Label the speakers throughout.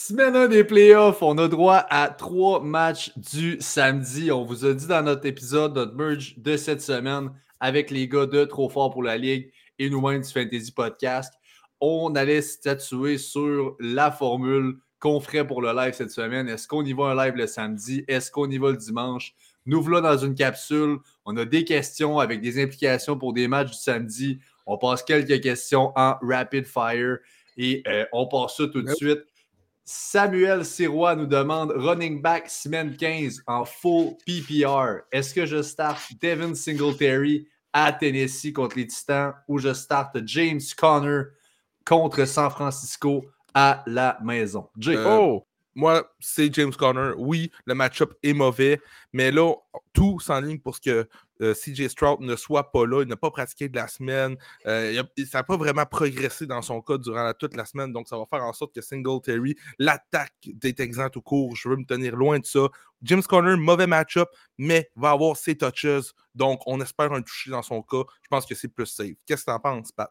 Speaker 1: Semaine 1 des playoffs, on a droit à trois matchs du samedi. On vous a dit dans notre épisode, notre merge de cette semaine avec les gars de Trop Fort pour la Ligue et nous-mêmes du Fantasy Podcast, on allait statuer sur la formule qu'on ferait pour le live cette semaine. Est-ce qu'on y va un live le samedi? Est-ce qu'on y va le dimanche? Nous voilà dans une capsule. On a des questions avec des implications pour des matchs du samedi. On passe quelques questions en rapid fire et euh, on passe ça tout de suite. Samuel Sirois nous demande running back semaine 15 en full PPR. Est-ce que je starte Devin Singletary à Tennessee contre les Titans ou je starte James Conner contre San Francisco à la maison?
Speaker 2: Euh, oh! Moi, c'est James Conner. Oui, le match-up est mauvais, mais là, tout s'enligne pour ce que euh, CJ Stroud ne soit pas là. Il n'a pas pratiqué de la semaine. Euh, ça n'a pas vraiment progressé dans son cas durant toute la semaine. Donc, ça va faire en sorte que Singletary, l'attaque des Texans tout court, je veux me tenir loin de ça. James Conner, mauvais match-up, mais va avoir ses touches. Donc, on espère un toucher dans son cas. Je pense que c'est plus safe. Qu'est-ce que tu en penses, Pat?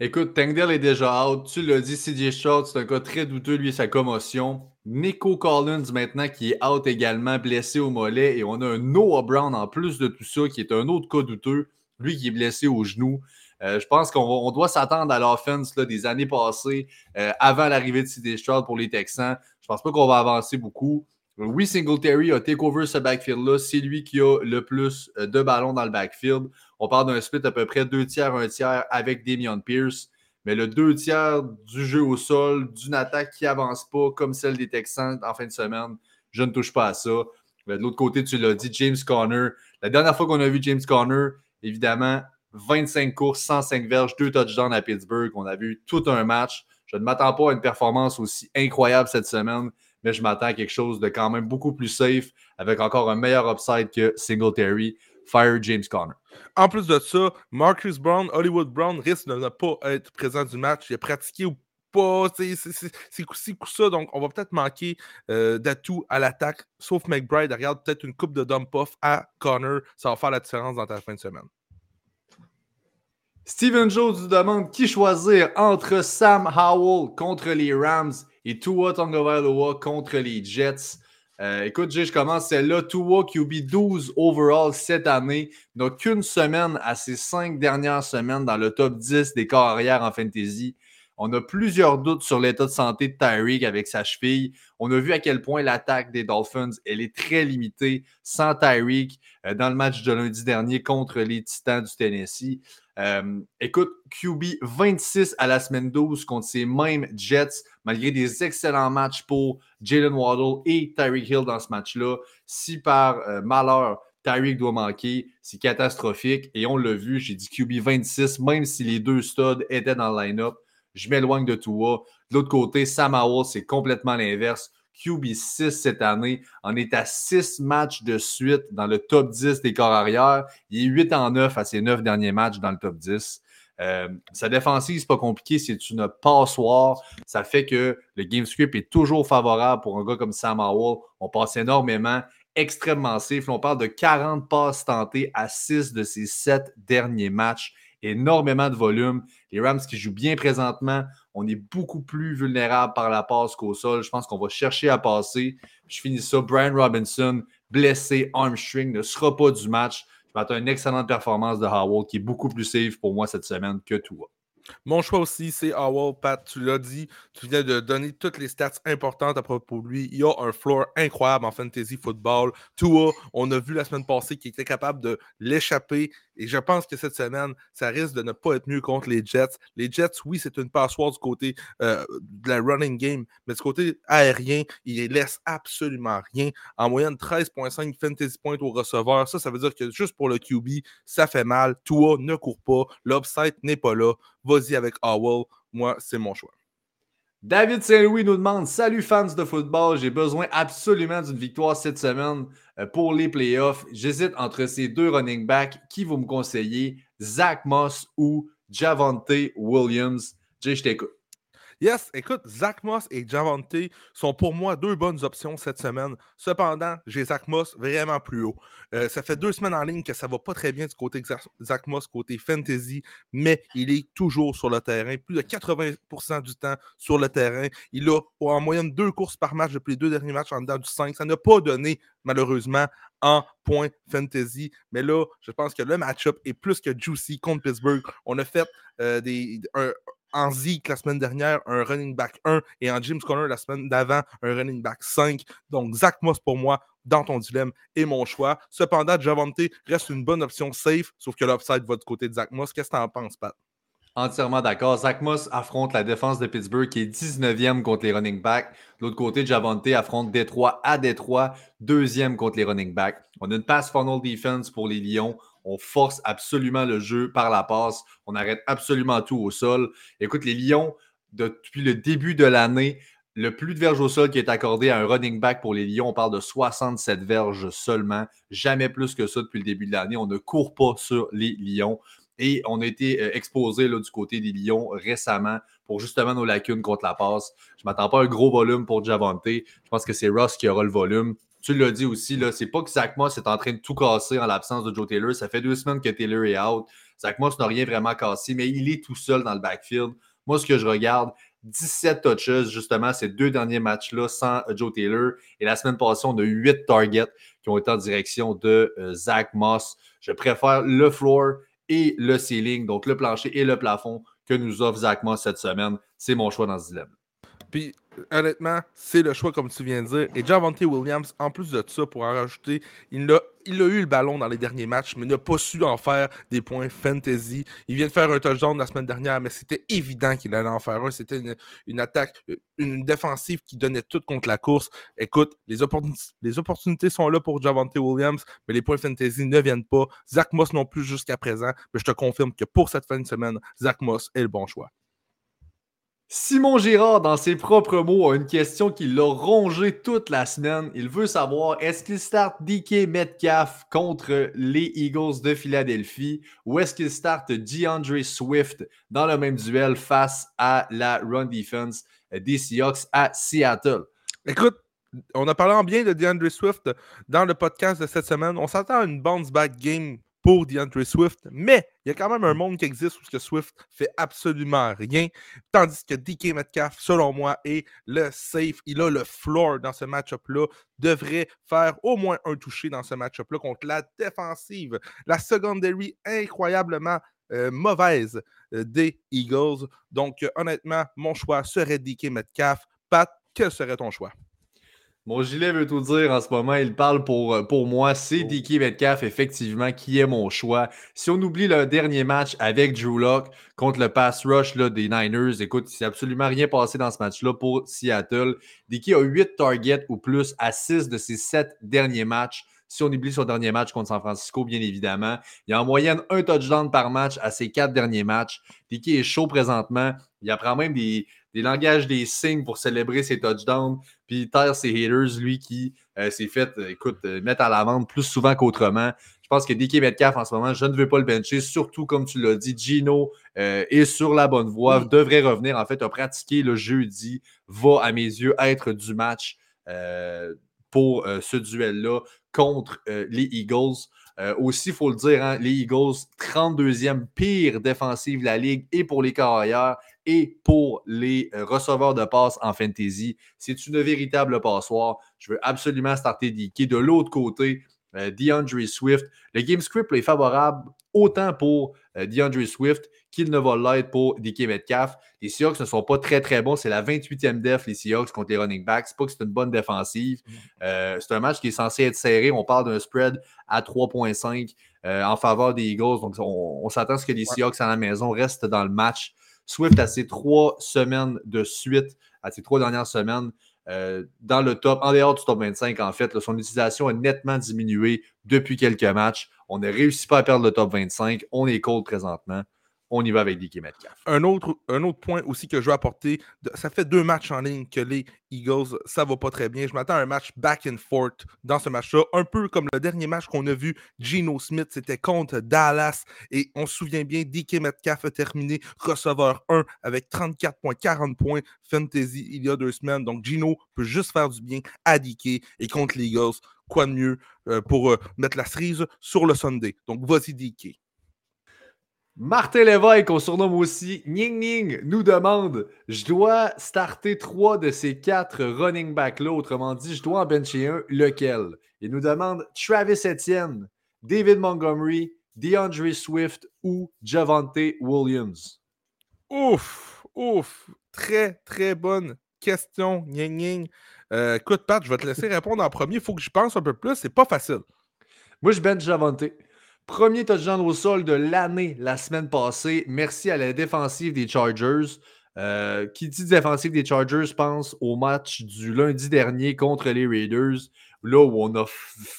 Speaker 1: Écoute, Tangdale est déjà out. Tu l'as dit, CJ Stroud, c'est un cas très douteux, lui, sa commotion. Nico Collins, maintenant, qui est out également, blessé au mollet. Et on a un Noah Brown en plus de tout ça, qui est un autre cas douteux. Lui qui est blessé au genou. Euh, je pense qu'on doit s'attendre à l'offense des années passées, euh, avant l'arrivée de CJ Stroud pour les Texans. Je pense pas qu'on va avancer beaucoup. Oui, Singletary a take over ce backfield-là. C'est lui qui a le plus euh, de ballons dans le backfield. On parle d'un split à peu près deux tiers, un tiers avec Damian Pierce. Mais le deux tiers du jeu au sol, d'une attaque qui avance pas comme celle des Texans en fin de semaine, je ne touche pas à ça. de l'autre côté, tu l'as dit, James Conner. La dernière fois qu'on a vu James Conner, évidemment, 25 courses, 105 verges, deux touchdowns à Pittsburgh. On a vu tout un match. Je ne m'attends pas à une performance aussi incroyable cette semaine, mais je m'attends à quelque chose de quand même beaucoup plus safe, avec encore un meilleur upside que Singletary. Fire James Conner.
Speaker 2: En plus de ça, Marcus Brown, Hollywood Brown risque de ne pas être présent du match. Il a pratiqué ou pas. C'est coup ça. Donc, on va peut-être manquer euh, d'atouts à l'attaque. Sauf McBride, regarde peut-être une coupe de dump-off à Connor. Ça va faire la différence dans ta fin de semaine.
Speaker 1: Steven Jones nous demande qui choisir entre Sam Howell contre les Rams et Tua Tagovailoa contre les Jets. Euh, écoute, je commence celle-là. Tua QB 12 overall cette année. n'a qu'une semaine à ses cinq dernières semaines dans le top 10 des carrières en fantasy. On a plusieurs doutes sur l'état de santé de Tyreek avec sa cheville. On a vu à quel point l'attaque des Dolphins, elle est très limitée sans Tyreek euh, dans le match de lundi dernier contre les Titans du Tennessee. Euh, écoute, QB 26 à la semaine 12 contre ces mêmes Jets, malgré des excellents matchs pour Jalen Waddle et Tyreek Hill dans ce match-là. Si par euh, malheur, Tyreek doit manquer, c'est catastrophique. Et on l'a vu, j'ai dit QB 26, même si les deux studs étaient dans le line-up, je m'éloigne de Tua. De l'autre côté, Sam Howell, c'est complètement l'inverse. QB 6 cette année. On est à 6 matchs de suite dans le top 10 des corps arrière. Il est 8 en 9 à ses 9 derniers matchs dans le top 10. Euh, sa défensive, c'est pas compliqué, c'est une passoire. Ça fait que le game script est toujours favorable pour un gars comme Sam Howell. On passe énormément, extrêmement safe. On parle de 40 passes tentées à 6 de ses 7 derniers matchs. Énormément de volume. Les Rams qui jouent bien présentement, on est beaucoup plus vulnérable par la passe qu'au sol. Je pense qu'on va chercher à passer. Je finis ça. Brian Robinson, blessé, armstring, ne sera pas du match. Je m'attends à une excellente performance de Howell qui est beaucoup plus safe pour moi cette semaine que toi.
Speaker 2: Mon choix aussi, c'est Howell. Pat, tu l'as dit, tu viens de donner toutes les stats importantes à propos de lui. Il a un floor incroyable en fantasy football. Tua, on a vu la semaine passée qu'il était capable de l'échapper. Et je pense que cette semaine, ça risque de ne pas être mieux contre les Jets. Les Jets, oui, c'est une passoire du côté euh, de la running game, mais du côté aérien, il laisse absolument rien. En moyenne, 13,5 fantasy points au receveur. Ça, ça veut dire que juste pour le QB, ça fait mal. Tua ne court pas. L'upside n'est pas là. Vas-y avec Howell. Moi, c'est mon choix.
Speaker 1: David Saint-Louis nous demande Salut fans de football, j'ai besoin absolument d'une victoire cette semaine pour les playoffs. J'hésite entre ces deux running backs. Qui vous me conseillez? Zach Moss ou Javante Williams? Jay, je.
Speaker 2: Yes, écoute, Zach Moss et Javante sont pour moi deux bonnes options cette semaine. Cependant, j'ai Zach Moss vraiment plus haut. Euh, ça fait deux semaines en ligne que ça va pas très bien du côté Zach Moss, côté fantasy, mais il est toujours sur le terrain, plus de 80% du temps sur le terrain. Il a en moyenne deux courses par match depuis les deux derniers matchs en dedans du 5. Ça n'a pas donné, malheureusement, en point fantasy. Mais là, je pense que le match-up est plus que juicy contre Pittsburgh. On a fait euh, des, en Zeke la semaine dernière, un running back 1 et en James Conner la semaine d'avant, un running back 5. Donc, Zach Moss pour moi, dans ton dilemme, est mon choix. Cependant, Javante reste une bonne option safe, sauf que l'upside va du côté de Zach Moss. Qu'est-ce que tu en penses, Pat?
Speaker 1: Entièrement d'accord. Zach Moss affronte la défense de Pittsburgh qui est 19e contre les running backs. De l'autre côté, Javante affronte Détroit à Détroit, deuxième contre les running backs. On a une pass funnel defense pour les Lions. On force absolument le jeu par la passe. On arrête absolument tout au sol. Écoute, les Lions, depuis le début de l'année, le plus de verges au sol qui est accordé à un running back pour les Lions, on parle de 67 verges seulement. Jamais plus que ça depuis le début de l'année. On ne court pas sur les Lions. Et on a été euh, exposé du côté des Lions récemment pour justement nos lacunes contre la passe. Je ne m'attends pas à un gros volume pour Javante. Je pense que c'est Ross qui aura le volume tu l'as dit aussi, là, c'est pas que Zach Moss est en train de tout casser en l'absence de Joe Taylor. Ça fait deux semaines que Taylor est out. Zach Moss n'a rien vraiment cassé, mais il est tout seul dans le backfield. Moi, ce que je regarde, 17 touches, justement, ces deux derniers matchs-là sans Joe Taylor. Et la semaine passée, on a eu 8 targets qui ont été en direction de euh, Zach Moss. Je préfère le floor et le ceiling, donc le plancher et le plafond que nous offre Zach Moss cette semaine. C'est mon choix dans ce dilemme.
Speaker 2: Puis, honnêtement, c'est le choix, comme tu viens de dire. Et Javante Williams, en plus de ça, pour en rajouter, il a, il a eu le ballon dans les derniers matchs, mais n'a pas su en faire des points fantasy. Il vient de faire un touchdown la semaine dernière, mais c'était évident qu'il allait en faire un. C'était une, attaque, une défensive qui donnait tout contre la course. Écoute, les, opportunités, sont là pour Javante Williams, mais les points fantasy ne viennent pas. Zach Moss non plus jusqu'à présent, mais je te confirme que pour cette fin de semaine, Zach Moss est le bon choix.
Speaker 1: Simon Girard, dans ses propres mots, a une question qui l'a rongé toute la semaine. Il veut savoir est-ce qu'il start DK Metcalf contre les Eagles de Philadelphie ou est-ce qu'il start DeAndre Swift dans le même duel face à la run defense des Seahawks à Seattle?
Speaker 2: Écoute, on a parlé en bien de DeAndre Swift dans le podcast de cette semaine. On s'attend à une bounce back game pour DeAndre Swift, mais il y a quand même un mm. monde qui existe où Swift fait absolument rien, tandis que DK Metcalf, selon moi, est le safe. Il a le floor dans ce match-up-là, devrait faire au moins un toucher dans ce match-up-là contre la défensive. La secondary incroyablement euh, mauvaise euh, des Eagles. Donc, honnêtement, mon choix serait DK Metcalf. Pat, quel serait ton choix?
Speaker 1: Mon gilet veut tout dire en ce moment. Il parle pour, euh, pour moi. C'est oh. DK Metcalf, effectivement, qui est mon choix. Si on oublie le dernier match avec Drew Locke contre le pass rush là, des Niners, écoute, il s'est absolument rien passé dans ce match-là pour Seattle. DK a 8 targets ou plus à 6 de ses 7 derniers matchs. Si on oublie son dernier match contre San Francisco, bien évidemment. Il y a en moyenne un touchdown par match à ses 4 derniers matchs. DK est chaud présentement. Il apprend même des, des langages des signes pour célébrer ses touchdowns. Puis terre ses haters, lui, qui euh, s'est fait, euh, écoute, euh, mettre à la vente plus souvent qu'autrement. Je pense que DK Metcalf, en ce moment, je ne veux pas le bencher, surtout comme tu l'as dit, Gino est sur la bonne voie, devrait revenir. En fait, a pratiqué le jeudi, va, à mes yeux, être du match pour ce duel-là contre les Eagles. aussi, il faut le dire, hein, les Eagles, 32e pire défensive de la Ligue et pour les carrières et pour les euh, receveurs de passes en fantasy. C'est une véritable passoire. Je veux absolument starter DK. De l'autre côté, euh, DeAndre Swift. Le game script est favorable autant pour euh, DeAndre Swift qu'il ne va l'être pour DK Metcalf. Les Seahawks ne sont pas très très bons. C'est la 28e def, les Seahawks contre les running backs. C'est pas que c'est une bonne défensive. Mm. c'est un match qui est censé être serré. On parle d'un spread à 3.5 en faveur des Eagles. Donc on, s'attend à ce que les Seahawks à la maison restent dans le match. Swift à ses trois semaines de suite, à ses trois dernières semaines, euh, dans le top, en dehors du top 25, en fait, son utilisation a nettement diminué depuis quelques matchs. On ne réussit pas à perdre le top 25. On est cold présentement. On y va avec DK Metcalf.
Speaker 2: Un autre, un autre point aussi que je veux apporter, ça fait deux matchs en ligne que les Eagles, ça va pas très bien. Je m'attends à un match back and forth dans ce match-là, un peu comme le dernier match qu'on a vu, Geno Smith, c'était contre Dallas, et on se souvient bien, DK Metcalf a terminé receveur 1 avec 34,40 points fantasy il y a deux semaines. Donc Gino peut juste faire du bien à DK, et contre les Eagles, quoi de mieux euh, pour euh, mettre la cerise sur le Sunday. Donc vas-y DK.
Speaker 1: Martin Lévesque, qu'on surnomme aussi Ning Ning, nous demande Je dois starter trois de ces quatre running backs-là. Autrement dit, je dois en bencher un, lequel? Il nous demande Travis Etienne, David Montgomery, DeAndre Swift ou Javante Williams?
Speaker 2: Ouf, ouf, très, très bonne question, Ning Ning. Euh, écoute, Pat, je vais te laisser répondre en premier. Il faut que je pense un peu plus. C'est pas facile.
Speaker 1: Moi, je bench Javante. Premier touchdown au sol de l'année la semaine passée. Merci à la défensive des Chargers. Euh, qui dit défensive des Chargers pense au match du lundi dernier contre les Raiders, là où on a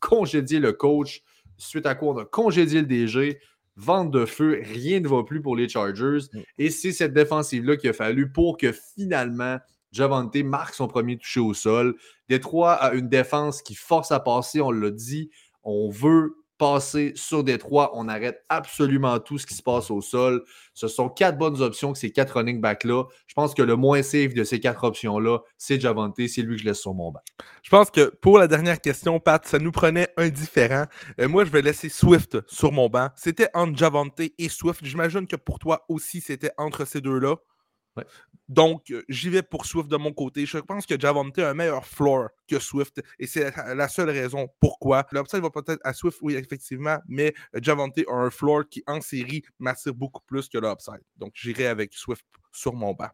Speaker 1: congédié le coach, suite à quoi on a congédié le DG. Vente de feu, rien ne va plus pour les Chargers. Mm. Et c'est cette défensive-là qu'il a fallu pour que finalement Javante marque son premier touché au sol. Détroit a une défense qui force à passer, on l'a dit. On veut passer sur Détroit. On arrête absolument tout ce qui se passe au sol. Ce sont quatre bonnes options que ces quatre running backs-là. Je pense que le moins safe de ces quatre options-là, c'est Javante. C'est lui que je laisse sur mon banc.
Speaker 2: Je pense que pour la dernière question, Pat, ça nous prenait un différent. Euh, moi, je vais laisser Swift sur mon banc. C'était entre Javante et Swift. J'imagine que pour toi aussi, c'était entre ces deux-là. Donc, euh, j'y vais pour Swift de mon côté. Je pense que Javante a un meilleur floor que Swift et c'est la seule raison pourquoi. L'upside va peut-être à Swift, oui, effectivement, mais Javante a un floor qui, en série, m'attire beaucoup plus que l'upside. Donc, j'irai avec Swift sur mon banc.